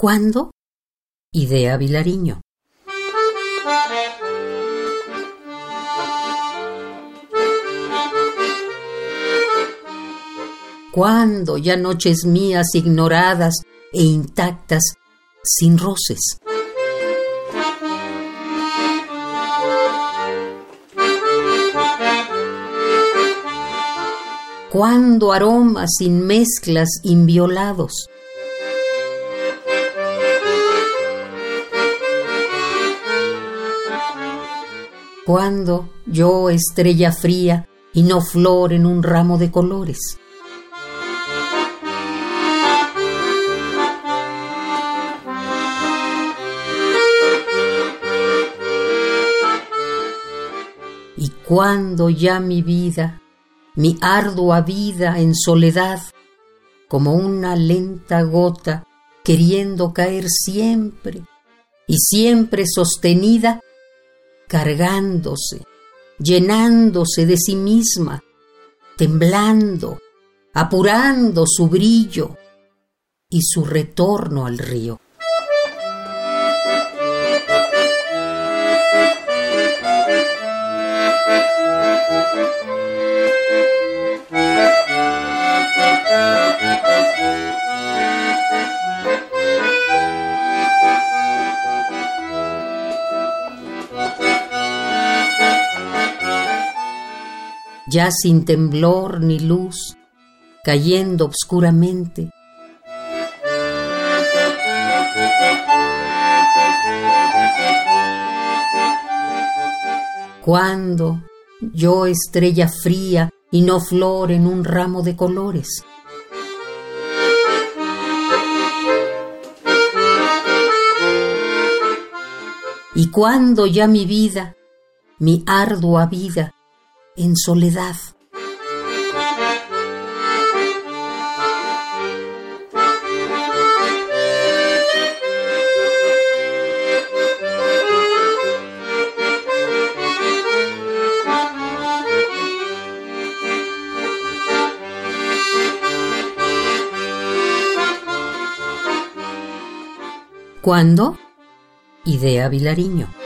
¿Cuándo? Idea Vilariño. ¿Cuándo ya noches mías ignoradas e intactas, sin roces? ¿Cuándo aromas sin mezclas inviolados? ¿Cuándo yo, estrella fría, y no flor en un ramo de colores? ¿Y cuándo ya mi vida, mi ardua vida en soledad, como una lenta gota queriendo caer siempre y siempre sostenida, cargándose, llenándose de sí misma, temblando, apurando su brillo y su retorno al río. Ya sin temblor ni luz, cayendo obscuramente. Cuando yo estrella fría y no flor en un ramo de colores. Y cuando ya mi vida, mi ardua vida, en soledad. ¿Cuándo? Idea Vilariño.